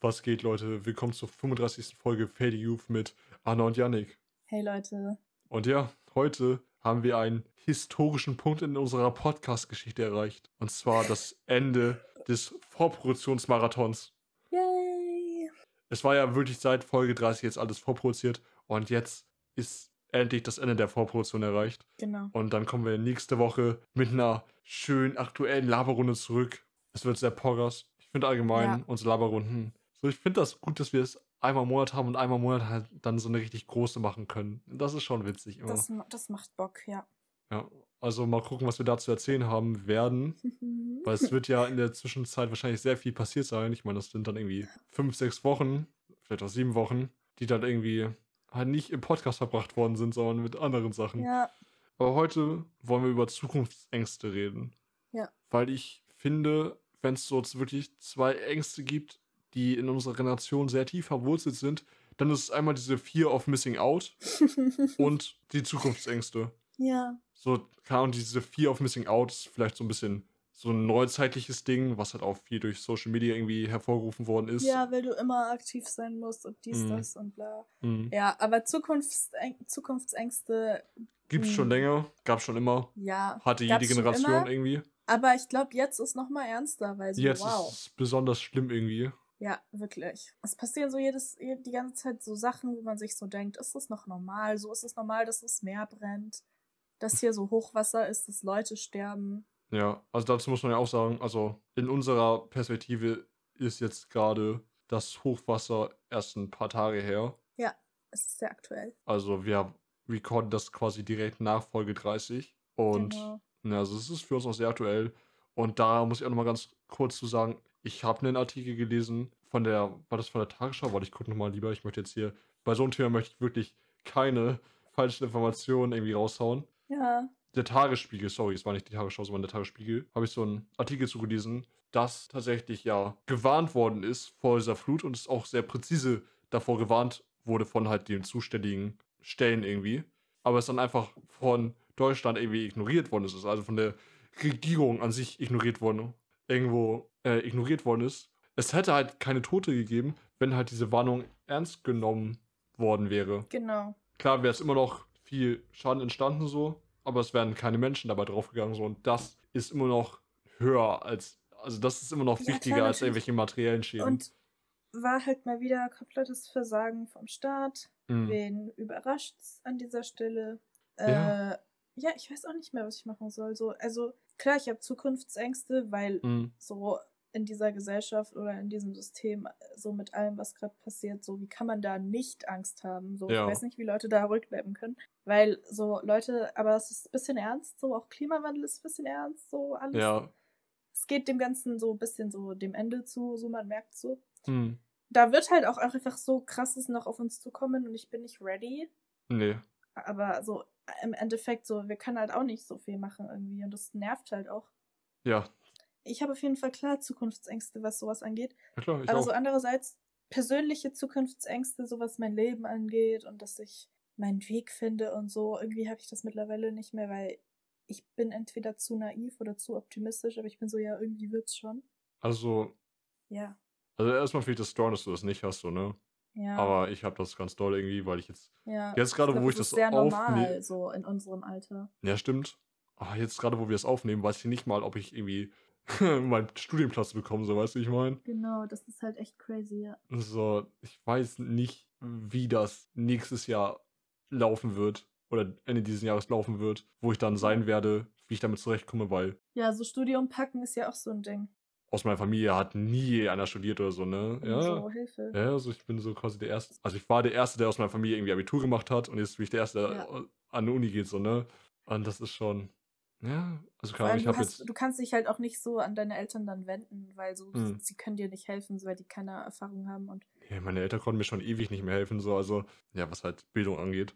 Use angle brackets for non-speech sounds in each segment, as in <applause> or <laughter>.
Was geht, Leute? Willkommen zur 35. Folge Fade Youth mit Anna und Yannick. Hey Leute. Und ja, heute haben wir einen historischen Punkt in unserer Podcast-Geschichte erreicht. Und zwar das Ende des Vorproduktionsmarathons. Yay! Es war ja wirklich seit Folge 30 jetzt alles vorproduziert und jetzt ist endlich das Ende der Vorproduktion erreicht. Genau. Und dann kommen wir nächste Woche mit einer schön aktuellen Laberrunde zurück. Es wird sehr poggers. Ich finde allgemein Ja. unsere Laberrunden. So, ich finde das gut, dass wir es einmal im Monat haben und einmal im Monat halt dann so eine richtig große machen können. Das ist schon witzig immer. Das, das macht Bock, ja. Ja. Also mal gucken, was wir da zu erzählen haben werden. <laughs> Weil es wird ja in der Zwischenzeit wahrscheinlich sehr viel passiert sein. Ich meine, das sind dann irgendwie fünf, sechs Wochen, vielleicht auch sieben Wochen, die dann irgendwie halt nicht im Podcast verbracht worden sind, sondern mit anderen Sachen. ja, Aber heute wollen wir über Zukunftsängste reden. Ja. Weil ich finde, wenn es so jetzt wirklich zwei Ängste gibt, die in unserer Generation sehr tief verwurzelt sind, dann ist es einmal diese Fear of Missing Out <laughs> und die Zukunftsängste. ja, So, keine Ahnung, diese Fear of Missing Out ist vielleicht so ein bisschen so ein neuzeitliches Ding, was halt auch viel durch Social Media irgendwie hervorgerufen worden ist. ja, weil du immer aktiv sein musst und dies, Mhm. das und bla. Mhm. Ja, aber Zukunftsäng Zukunftsängste, Gibt's schon Mhm. länger, gab's schon immer, ja. hatte jede schon Generation irgendwie. Aber ich glaube, jetzt ist noch mal ernster, weil so, Jetzt wow. ist es besonders schlimm irgendwie. Ja, wirklich. Es passieren so jedes, je- die ganze Zeit so Sachen, wo man sich so denkt, ist das noch normal? So ist es normal, dass das Meer brennt, dass hier so Hochwasser ist, dass Leute sterben. Ja, also dazu muss man ja auch sagen, also in unserer Perspektive ist jetzt gerade das Hochwasser erst ein paar Tage her. Es ist sehr aktuell. Also wir recorden das quasi direkt nach Folge 30. Und Genau. ja, also es ist für uns auch sehr aktuell. Und da muss ich auch nochmal ganz kurz zu sagen, ich habe einen Artikel gelesen von der, war das von der Tagesschau? Warte, ich gucke nochmal lieber. Ich möchte jetzt hier, bei so einem Thema möchte ich wirklich keine falschen Informationen irgendwie raushauen. Ja, der Tagesspiegel, sorry, es war nicht die Tagesschau, sondern der Tagesspiegel, habe ich so einen Artikel zugelesen, dass tatsächlich ja gewarnt worden ist vor dieser Flut und es auch sehr präzise davor gewarnt wurde von halt den zuständigen Stellen irgendwie. Aber es dann einfach von Deutschland irgendwie ignoriert worden ist, Es ist also von der Regierung an sich ignoriert worden, irgendwo äh, ignoriert worden ist. Es hätte halt keine Tote gegeben, wenn halt diese Warnung ernst genommen worden wäre. genau. Klar wäre es immer noch viel Schaden entstanden so, aber es wären keine Menschen dabei draufgegangen so und das ist immer noch höher als, also das ist immer noch Ja, wichtiger klar, als irgendwelche materiellen Schäden. Und war halt mal wieder komplettes Versagen vom Staat. Mhm. Wen überrascht's an dieser Stelle? Ja. Äh, ja, ich weiß auch nicht mehr, was ich machen soll. So, also klar, ich habe Zukunftsängste, weil Mhm. so in dieser Gesellschaft oder in diesem System, äh, so mit allem, was gerade passiert, so wie kann man da nicht Angst haben? So, Ja. ich weiß nicht, wie Leute da ruhig bleiben können. Weil so Leute, aber es ist ein bisschen ernst, so auch Klimawandel ist ein bisschen ernst, so alles. Ja. Es geht dem Ganzen so ein bisschen so dem Ende zu, so man merkt so. Mhm. Da wird halt auch einfach so krasses noch auf uns zukommen und ich bin nicht ready. Nee. Aber so im Endeffekt so, wir können halt auch nicht so viel machen irgendwie und das nervt halt auch. Ja. Ich habe auf jeden Fall klar Zukunftsängste, was sowas angeht. Ja klar, ich Aber auch. so andererseits persönliche Zukunftsängste, so was mein Leben angeht und dass ich meinen Weg finde und so, irgendwie habe ich das mittlerweile nicht mehr, weil ich bin entweder zu naiv oder zu optimistisch, aber ich bin so, ja, irgendwie wird's schon. also, Ja, also erstmal finde ich das strong, dass du das nicht hast, so, ne? ja. Aber ich habe das ganz doll irgendwie, weil ich jetzt, ja. jetzt gerade, wo ich das das ist sehr normal, so in unserem Alter. ja stimmt, aber jetzt gerade, wo wir es aufnehmen, weiß ich nicht mal, ob ich irgendwie <laughs> meinen Studienplatz bekomme, so weißt du, ich meine? Genau, das ist halt echt crazy, ja. So, ich weiß nicht, wie das nächstes Jahr laufen wird oder Ende dieses Jahres laufen wird, wo ich dann sein werde, wie ich damit zurechtkomme, weil Ja, so Studium packen ist ja auch so ein Ding. aus meiner Familie hat nie einer studiert oder so, ne? Ja. So Hilfe. Ja, also ich bin so quasi der Erste. Also ich war der Erste, der aus meiner Familie irgendwie Abitur gemacht hat und jetzt bin ich der Erste, der Ja. an eine Uni geht, so, ne? Und das ist schon. Ja, also allem, ich du, habe jetzt. du kannst dich halt auch nicht so an deine Eltern dann wenden, weil so, Mhm. sie können dir nicht helfen, weil die keine Erfahrung haben und Ja, meine Eltern konnten mir schon ewig nicht mehr helfen, so, also, ja, was halt Bildung angeht.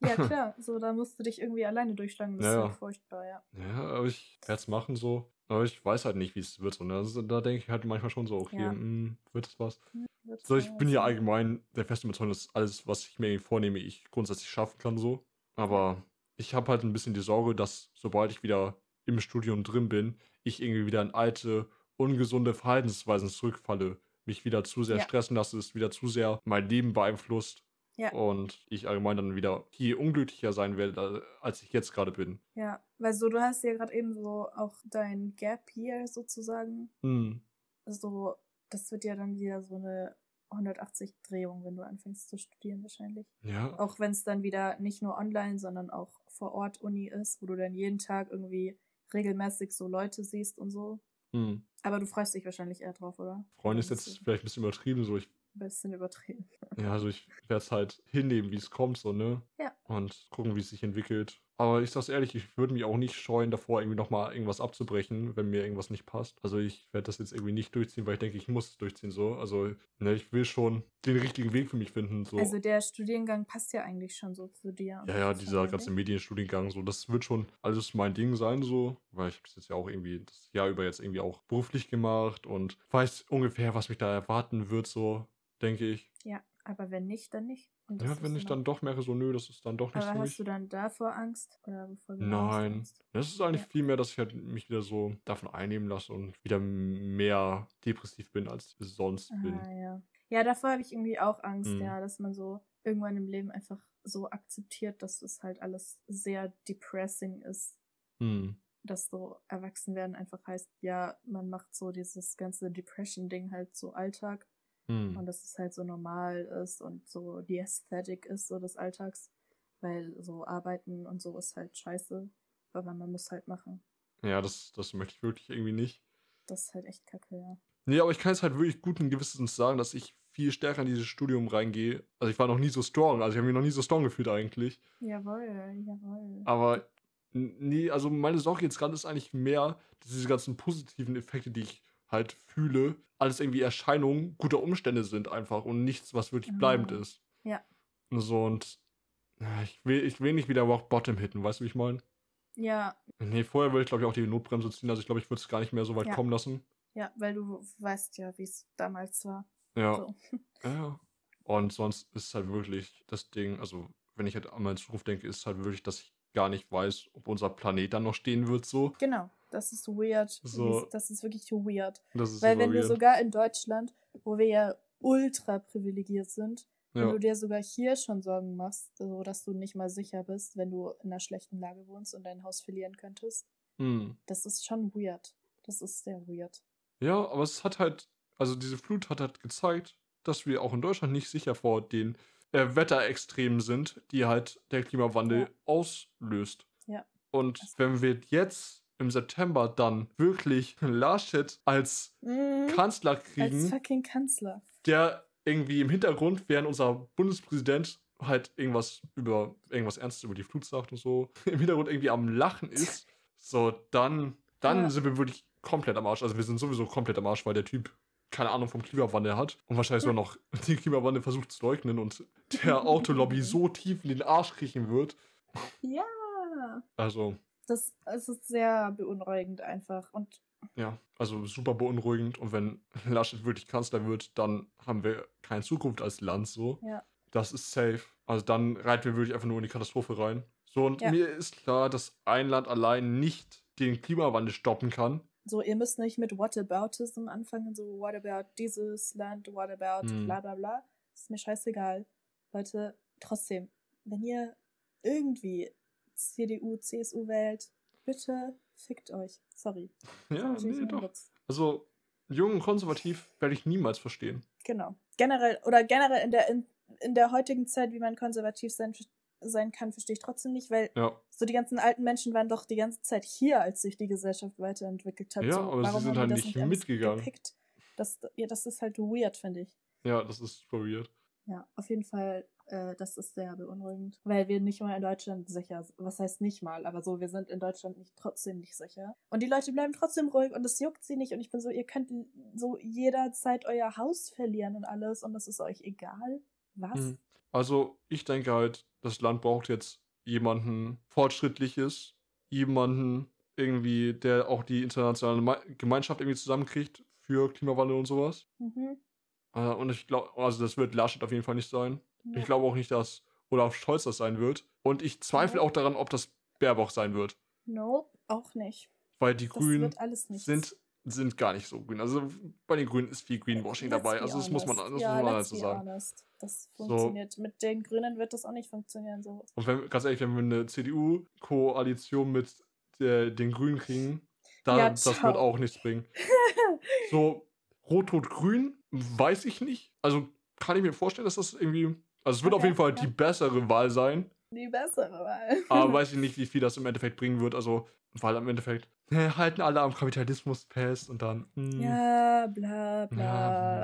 ja <laughs> klar, so da musst du dich irgendwie alleine durchschlagen, das Ja, ist halt furchtbar, ja. Ja, aber ich werde es machen so. Aber ich weiß halt nicht, wie es wird. So, ne? also, da denke ich halt manchmal schon so, okay, Ja. mm, wird es was? Wird's So, ich bin ja allgemein der festen Überzeugung, dass alles, was ich mir vornehme, ich grundsätzlich schaffen kann so. Aber ich habe halt ein bisschen die Sorge, dass sobald ich wieder im Studium drin bin, ich irgendwie wieder in alte, ungesunde Verhaltensweisen zurückfalle, mich wieder zu sehr Ja. stressen lasse, es wieder zu sehr mein Leben beeinflusst. Ja. Und ich allgemein dann wieder viel unglücklicher sein werde, als ich jetzt gerade bin. Ja, weil so, du hast ja gerade eben so auch dein Gap Year sozusagen. Hm. So, das wird ja dann wieder so eine 180-Drehung, wenn du anfängst zu studieren wahrscheinlich. Ja. Auch wenn es dann wieder nicht nur online, sondern auch vor Ort Uni ist, wo du dann jeden Tag irgendwie regelmäßig so Leute siehst und so. Hm. Aber du freust dich wahrscheinlich eher drauf, oder? Freunde ist jetzt vielleicht ein bisschen übertrieben, so ich Ein bisschen übertrieben. Ja, also ich werde es halt hinnehmen, wie es kommt, so, ne? Ja. Und gucken, wie es sich entwickelt. Aber ich sag's ehrlich, ich würde mich auch nicht scheuen, davor irgendwie nochmal irgendwas abzubrechen, wenn mir irgendwas nicht passt. Also ich werde das jetzt irgendwie nicht durchziehen, weil ich denke, ich muss es durchziehen, so. Also, ne, ich will schon den richtigen Weg für mich finden, so. Also der Studiengang passt ja eigentlich schon so zu dir. ja, ja, dieser ganze Medienstudiengang, so, das wird schon alles mein Ding sein, so. Weil ich habe das jetzt ja auch irgendwie das Jahr über jetzt irgendwie auch beruflich gemacht und weiß ungefähr, was mich da erwarten wird, so, denke ich. Ja, aber wenn nicht, dann nicht. Ja, wenn ich dann doch merke, so, nö, das ist dann doch nicht Aber mich. hast du dann davor Angst? Oder hast du Nein. Angst? Das ist eigentlich Ja. viel mehr, dass ich halt mich wieder so davon einnehmen lasse und wieder mehr depressiv bin, als ich sonst bin. Ah, ja. Ja, davor habe ich irgendwie auch Angst, Mhm. ja, dass man so irgendwann im Leben einfach so akzeptiert, dass das halt alles sehr depressing ist. Hm. Dass so erwachsen werden einfach heißt, ja, man macht so dieses ganze Depression-Ding halt so Alltag und Hm. dass es halt so normal ist und so die Ästhetik ist so des Alltags, weil so arbeiten und so ist halt scheiße, aber man muss halt machen. Ja, das, das möchte ich wirklich irgendwie nicht. Das ist halt echt kacke, ja. Nee, aber ich kann es halt wirklich guten Gewissens sagen, dass ich viel stärker in dieses Studium reingehe. Also ich war noch nie so strong, also ich habe mich noch nie so strong gefühlt eigentlich. Jawohl, jawohl. Aber nee, also meine Sorge jetzt gerade ist eigentlich mehr, dass diese ganzen positiven Effekte, die ich halt fühle, alles irgendwie Erscheinungen guter Umstände sind einfach und nichts, was wirklich bleibend Ah, ist. ja. Und so und ich will, ich will nicht wieder Rock Bottom hitten, weißt du, wie ich meine? Ja, Nee, vorher würde ich glaube ich auch die Notbremse ziehen, also ich glaube, ich würde es gar nicht mehr so weit Ja. kommen lassen. ja, weil du weißt ja, wie es damals war. Ja. So. Ja. Und sonst ist es halt wirklich das Ding, also wenn ich halt an meine Zukunft denke, ist halt wirklich, dass ich gar nicht weiß, ob unser Planet dann noch stehen wird so. Genau, das ist weird. So. Das ist wirklich weird. Ist Weil wenn weird. sogar in Deutschland, wo wir ja ultra privilegiert sind, wenn ja. du dir sogar hier schon Sorgen machst, so dass du nicht mal sicher bist, wenn du in einer schlechten Lage wohnst und dein Haus verlieren könntest, Hm. das ist schon weird. Das ist sehr weird. ja, aber es hat halt, also diese Flut hat halt gezeigt, dass wir auch in Deutschland nicht sicher vor den äh, Wetterextremen sind, die halt der Klimawandel Ja. auslöst. Ja. Und wenn wir jetzt im September dann wirklich Laschet als Mhm. Kanzler Als kriegen, fucking Kanzler. der irgendwie im Hintergrund, während unser Bundespräsident halt irgendwas über irgendwas Ernstes über die Flut sagt und so, <laughs> im Hintergrund irgendwie am Lachen ist, so, dann, dann Ja. sind wir wirklich komplett am Arsch. Also wir sind sowieso komplett am Arsch, weil der Typ keine Ahnung vom Klimawandel hat und wahrscheinlich sogar noch <laughs> den Klimawandel versucht zu leugnen und der Autolobby so tief in den Arsch kriechen wird. Ja. Also, Das, es ist sehr beunruhigend einfach. Und ja, also super beunruhigend. Und wenn <laughs> Laschet wirklich Kanzler wird, dann haben wir keine Zukunft als Land so. ja. Das ist safe. Also dann reiten wir wirklich einfach nur in die Katastrophe rein. So, und Ja. mir ist klar, dass ein Land allein nicht den Klimawandel stoppen kann. So, ihr müsst nicht mit Whataboutism anfangen, so what about dieses Land, what about Hm. bla bla bla. Ist mir scheißegal. Leute, trotzdem, wenn ihr irgendwie CDU, CSU wählt, bitte fickt euch. Sorry. Ja, nee, doch. Witz. Also, jung und konservativ werde ich niemals verstehen. Genau. Generell, oder generell in der, in, in der heutigen Zeit, wie man konservativ sein, sein kann, verstehe ich trotzdem nicht, weil Ja, so die ganzen alten Menschen waren doch die ganze Zeit hier, als sich die Gesellschaft weiterentwickelt hat. Ja, so, aber sie sind halt nicht mitgegangen. Gepickt? Das, ja, das ist halt weird, finde ich. ja, das ist super weird. Ja, auf jeden Fall, äh, das ist sehr beunruhigend, weil wir nicht mal in Deutschland sicher, was heißt nicht mal, aber so, wir sind in Deutschland nicht trotzdem nicht sicher. Und die Leute bleiben trotzdem ruhig und es juckt sie nicht und ich bin so, ihr könnt so jederzeit euer Haus verlieren und alles und das ist euch egal. Was? Mhm. Also, ich denke halt, das Land braucht jetzt jemanden Fortschrittliches, jemanden irgendwie, der auch die internationale Gemeinschaft irgendwie zusammenkriegt für Klimawandel und sowas. Mhm. Äh, und ich glaube, also das wird Laschet auf jeden Fall nicht sein. Ja. Ich glaube auch nicht, dass Olaf Scholz das sein wird. Und ich zweifle Ja. auch daran, ob das Baerbock sein wird. Nope, auch nicht. Weil die Das Grünen sind sind gar nicht so grün. Also bei den Grünen ist viel Greenwashing Let's dabei. be Also das muss man, das honest. ja, muss man halt so sagen. honest. Das funktioniert. Mit den Grünen wird das auch nicht funktionieren. So. Und wenn, ganz ehrlich, wenn wir eine CDU-Koalition mit der, den Grünen kriegen, dann Ja, das wird auch nichts bringen. <laughs> So, Rot-Rot-Grün, weiß ich nicht. Also kann ich mir vorstellen, dass das irgendwie. Also es wird auf Okay, jeden Fall ja. die bessere Wahl sein. Die bessere Wahl. Aber weiß ich <laughs> nicht, wie viel das im Endeffekt bringen wird. Also, weil im Endeffekt äh, halten alle am Kapitalismus fest und dann. hm, ja, bla bla.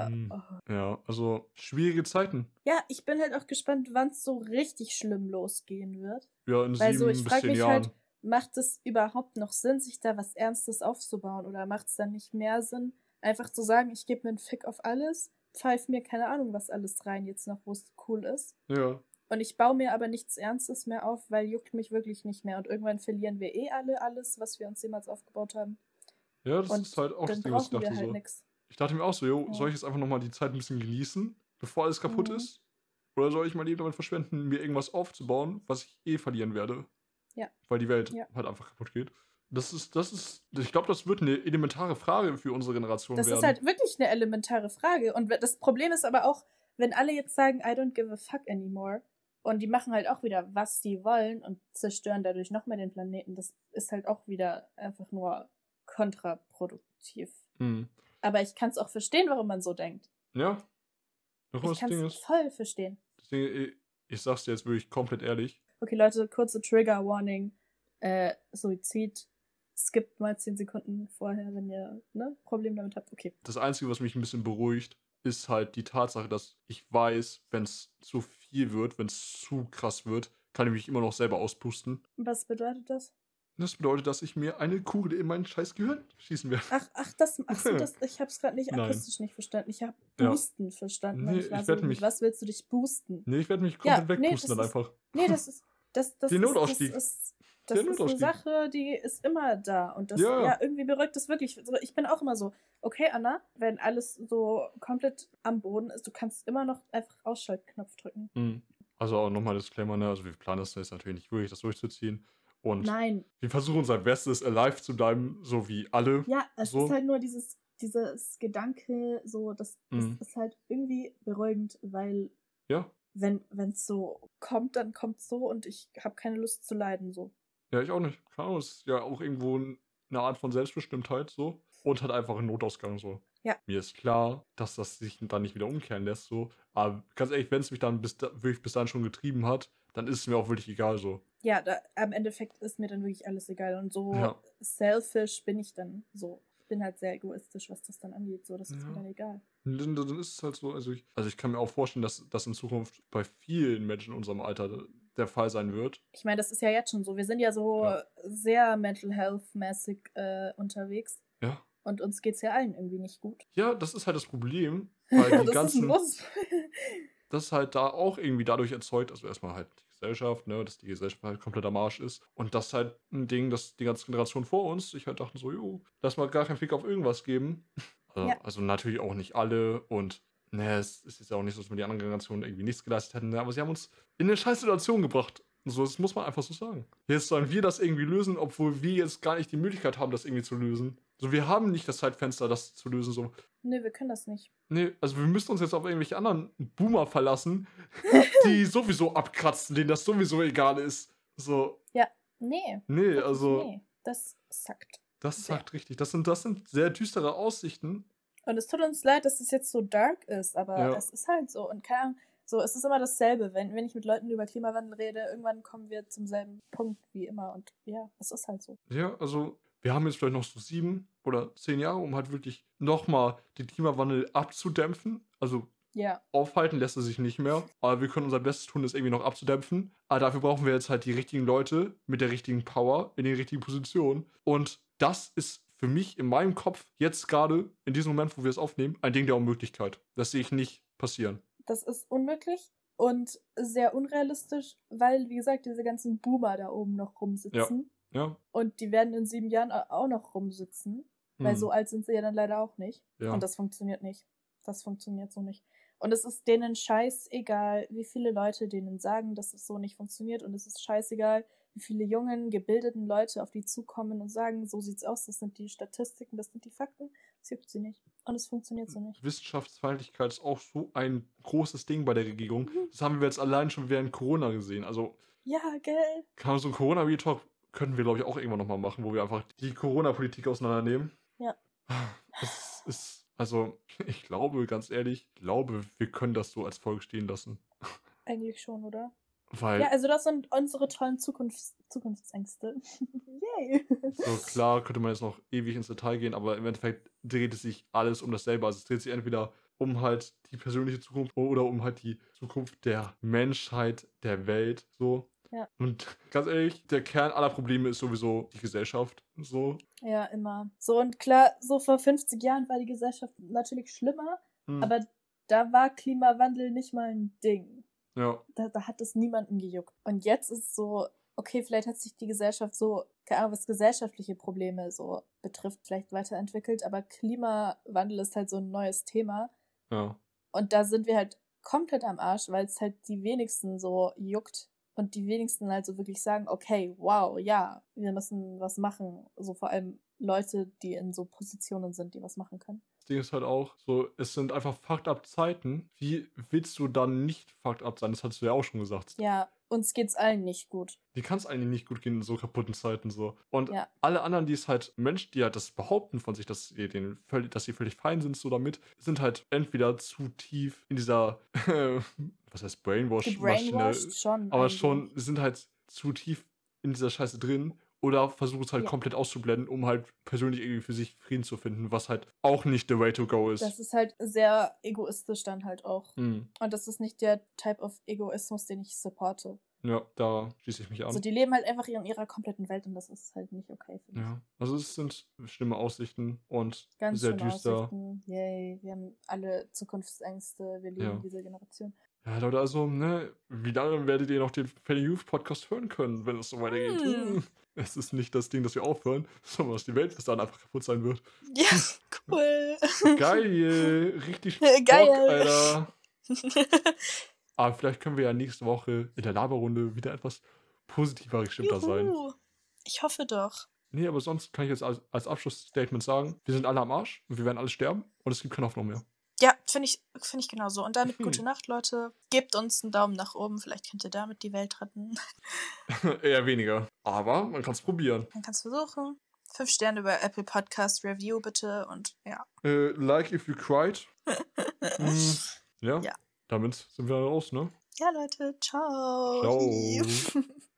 Ja, hm. oh. ja, also schwierige Zeiten. ja, ich bin halt auch gespannt, wann es so richtig schlimm losgehen wird. Ja, in Weil sieben so, ich bis zehn mich Jahren. halt, macht es überhaupt noch Sinn, sich da was Ernstes aufzubauen? Oder macht es dann nicht mehr Sinn, einfach zu sagen, ich gebe mir einen Fick auf alles, pfeif mir keine Ahnung was alles rein, jetzt noch, wo es cool ist. ja. Und ich baue mir aber nichts Ernstes mehr auf, weil juckt mich wirklich nicht mehr. Und irgendwann verlieren wir eh alle alles, was wir uns jemals aufgebaut haben. ja, das Und ist halt auch das Ding, was ich dachte halt so. Ich dachte mir auch so, jo, Ja. soll ich jetzt einfach nochmal die Zeit ein bisschen genießen, bevor alles kaputt Mhm. ist? Oder soll ich mein Leben damit verschwenden, mir irgendwas aufzubauen, was ich eh verlieren werde? Ja. Weil die Welt Ja. halt einfach kaputt geht. Das ist, das ist, ich glaube, das wird eine elementare Frage für unsere Generation Das werden. ist halt wirklich eine elementare Frage. Und das Problem ist aber auch, wenn alle jetzt sagen, I don't give a fuck anymore, und die machen halt auch wieder, was die wollen und zerstören dadurch noch mehr den Planeten, das ist halt auch wieder einfach nur kontraproduktiv. Hm. Aber ich kann es auch verstehen, warum man so denkt. Ja. Doch, Ich das kann es voll verstehen. das Ding, ich, ich sag's dir jetzt wirklich komplett ehrlich. Okay, Leute, kurze Trigger Warning. Äh, Suizid. Skippt mal 10 Sekunden vorher, wenn ihr ne, Problem damit habt. Okay. Das Einzige, was mich ein bisschen beruhigt, ist halt die Tatsache, dass ich weiß, wenn es zu viel wird, wenn es zu krass wird, kann ich mich immer noch selber auspusten. Was bedeutet das? Das bedeutet, dass ich mir eine Kugel in mein scheiß Gehirn schießen werde. Ach, ach, das, ach so, <laughs> das, ich hab's gerade nicht akustisch nicht verstanden. Ich habe Ja. Boosten verstanden. Nee, ich ich so, mich- was willst du dich boosten? Nee, ich werde mich Ja, komplett nee, wegpusten das dann ist- einfach. Nee, das ist, das, das, Den ist, Notausstieg. das ist, das Der ist eine. Sache, die ist immer da. Und das, Ja. ja, irgendwie beruhigt das wirklich. So, ich bin auch immer so, okay, Anna, wenn alles so komplett am Boden ist, du kannst immer noch einfach Ausschaltknopf drücken. Mhm. Also auch nochmal Disclaimer, ne? Also wir planen das jetzt natürlich nicht wirklich, das durchzuziehen. Und Nein, wir versuchen unser Bestes, alive zu bleiben, so wie alle. ja, es So. ist halt nur dieses, dieses Gedanke, so, das, Mhm. ist halt irgendwie beruhigend, weil Ja. wenn es so kommt, dann kommt so und ich habe keine Lust zu leiden, so. Ja, ich auch nicht. Keine Ahnung, es ist ja auch irgendwo eine Art von Selbstbestimmtheit so. Und hat einfach einen Notausgang so. Ja. Mir ist klar, dass das sich dann nicht wieder umkehren lässt so. Aber ganz ehrlich, wenn es mich dann bis da, wirklich bis dann schon getrieben hat, dann ist es mir auch wirklich egal so. Ja, da, am Endeffekt ist mir dann wirklich alles egal. Und so Ja. selfish bin ich dann so. Ich bin halt sehr egoistisch, was das dann angeht. So, das ist Ja. mir dann egal. Dann, dann ist es halt so, also ich, also ich kann mir auch vorstellen, dass das in Zukunft bei vielen Menschen in unserem Alter der Fall sein wird. Ich meine, das ist ja jetzt schon so. Wir sind ja so Ja. sehr mental health-mäßig äh, unterwegs. Ja. Und uns geht's ja allen irgendwie nicht gut. Ja, das ist halt das Problem, <laughs> weil die das ist ganzen, großes das ist halt da auch irgendwie dadurch erzeugt, also erstmal halt die Gesellschaft, ne, dass die Gesellschaft halt komplett am Arsch ist. Und das ist halt ein Ding, dass die ganze Generation vor uns sich halt dachten so, jo, lass mal gar keinen Fick auf irgendwas geben. <laughs> Also, Ja. also natürlich auch nicht alle und ne, es ist jetzt ja auch nicht so, dass wir die anderen Generationen irgendwie nichts geleistet hätten, ne, aber sie haben uns in eine scheiß Situation gebracht. So, das muss man einfach so sagen. Jetzt sollen wir das irgendwie lösen, obwohl wir jetzt gar nicht die Möglichkeit haben, das irgendwie zu lösen. So, wir haben nicht das Zeitfenster, das zu lösen. So, Nee, wir können das nicht. Nee, also wir müssen uns jetzt auf irgendwelche anderen Boomer verlassen, <laughs> die sowieso abkratzen, denen das sowieso egal ist. So, Nee. nee, wirklich also Nee, das sackt. das sagt richtig. Das sind, das sind sehr düstere Aussichten. Und es tut uns leid, dass es jetzt so dark ist, aber Ja. es ist halt so. Und keine Ahnung, so, es ist immer dasselbe. Wenn, wenn ich mit Leuten über Klimawandel rede, irgendwann kommen wir zum selben Punkt wie immer. Und ja, es ist halt so. Ja, also wir haben jetzt vielleicht noch so sieben oder zehn Jahre, um halt wirklich nochmal den Klimawandel abzudämpfen. Also Ja. aufhalten lässt er sich nicht mehr, aber wir können unser Bestes tun, das irgendwie noch abzudämpfen. Aber dafür brauchen wir jetzt halt die richtigen Leute mit der richtigen Power in den richtigen Positionen. Und das ist für mich in meinem Kopf jetzt gerade, in diesem Moment, wo wir es aufnehmen, ein Ding der Unmöglichkeit. Das sehe ich nicht passieren. Das ist unmöglich und sehr unrealistisch, weil, wie gesagt, diese ganzen Boomer da oben noch rumsitzen. Ja. Und die werden in sieben Jahren au- auch noch rumsitzen, weil Hm. so alt sind sie ja dann leider auch nicht. Ja. Und das funktioniert nicht. Das funktioniert so nicht. Und es ist denen scheißegal, wie viele Leute denen sagen, dass es so nicht funktioniert. Und es ist scheißegal, wie viele jungen, gebildeten Leute auf die zukommen und sagen, so sieht's aus, das sind die Statistiken, das sind die Fakten. Das juckt sie nicht. Und es funktioniert so nicht. Wissenschaftsfeindlichkeit ist auch so ein großes Ding bei der Regierung. Mhm. Das haben wir jetzt allein schon während Corona gesehen. Also, Ja, gell? kann so einen Corona-Talk könnten wir, glaube ich, auch irgendwann nochmal machen, wo wir einfach die Corona-Politik auseinandernehmen. Ja. Es ist, also, <laughs> ich glaube, ganz ehrlich, ich glaube, wir können das so als Folge stehen lassen. Eigentlich schon, oder? Weil, Ja, also das sind unsere tollen Zukunfts Zukunftsängste. <laughs> Yay! so klar könnte man jetzt noch ewig ins Detail gehen, aber im Endeffekt dreht es sich alles um dasselbe. Also es dreht sich entweder um halt die persönliche Zukunft oder um halt die Zukunft der Menschheit, der Welt, so. Ja. Und ganz ehrlich, der Kern aller Probleme ist sowieso die Gesellschaft, so. Ja, immer. So, und klar, so vor 50 Jahren war die Gesellschaft natürlich schlimmer, Hm. aber da war Klimawandel nicht mal ein Ding. Ja, Da, da hat es niemanden gejuckt. Und jetzt ist so, okay, vielleicht hat sich die Gesellschaft so, keine Ahnung, was gesellschaftliche Probleme so betrifft, vielleicht weiterentwickelt, aber Klimawandel ist halt so ein neues Thema. ja. Und da sind wir halt komplett am Arsch, weil es halt die wenigsten so juckt und die wenigsten halt so wirklich sagen, okay, wow, ja, wir müssen was machen. So vor allem Leute, die in so Positionen sind, die was machen können. Das Ding ist halt auch so, es sind einfach fucked up Zeiten. Wie willst du dann nicht fucked up sein? Das hast du ja auch schon gesagt. Ja, uns geht's allen nicht gut. Die kann es eigentlich nicht gut gehen in so kaputten Zeiten so. Und Ja. alle anderen, die es halt, Menschen, die halt das behaupten von sich, dass sie, den völlig, dass sie völlig fein sind so damit, sind halt entweder zu tief in dieser, <laughs> was heißt Brainwash-Maschine, Gebrainwashed schon. aber eigentlich. schon sind halt zu tief in dieser Scheiße drin oder versuchen es halt Ja. komplett auszublenden, um halt persönlich irgendwie für sich Frieden zu finden, was halt auch nicht the way to go ist. Das ist halt sehr egoistisch dann halt auch. Hm. Und das ist nicht der Type of Egoismus, den ich supporte. Ja, da schließe ich mich an. Also die leben halt einfach in ihrer kompletten Welt und das ist halt nicht okay für mich. ja, also es sind schlimme Aussichten und Ganz sehr düster. Aussichten. Yay, wir haben alle Zukunftsängste, wir lieben Ja. diese Generation. Ja, Leute, also, ne, wie lange werdet ihr noch den Fanny Youth Podcast hören können, wenn es so weitergeht? Hm. Es ist nicht das Ding, dass wir aufhören, <laughs> sondern dass die Welt bis dann einfach kaputt sein wird. Ja, <laughs> cool. Geil, richtig <laughs> Bock, Geil. Alter. Aber vielleicht können wir ja nächste Woche in der Laberrunde wieder etwas positiver gestimmter sein. Ich hoffe doch. Nee, aber sonst kann ich jetzt als, als Abschlussstatement sagen, wir sind alle am Arsch und wir werden alle sterben und es gibt keine Hoffnung mehr. Ja, finde ich, find ich genauso. Und dann Hm. gute Nacht, Leute. Gebt uns einen Daumen nach oben. Vielleicht könnt ihr damit die Welt retten. <laughs> Eher weniger. Aber man kann es probieren. Man kann es versuchen. Fünf Sterne über Apple Podcast Review bitte. Und ja. Äh, like if you cried. <laughs> Hm, ja. Ja. Damit sind wir raus, ne? Ja, Leute. Ciao. Ciao. <laughs>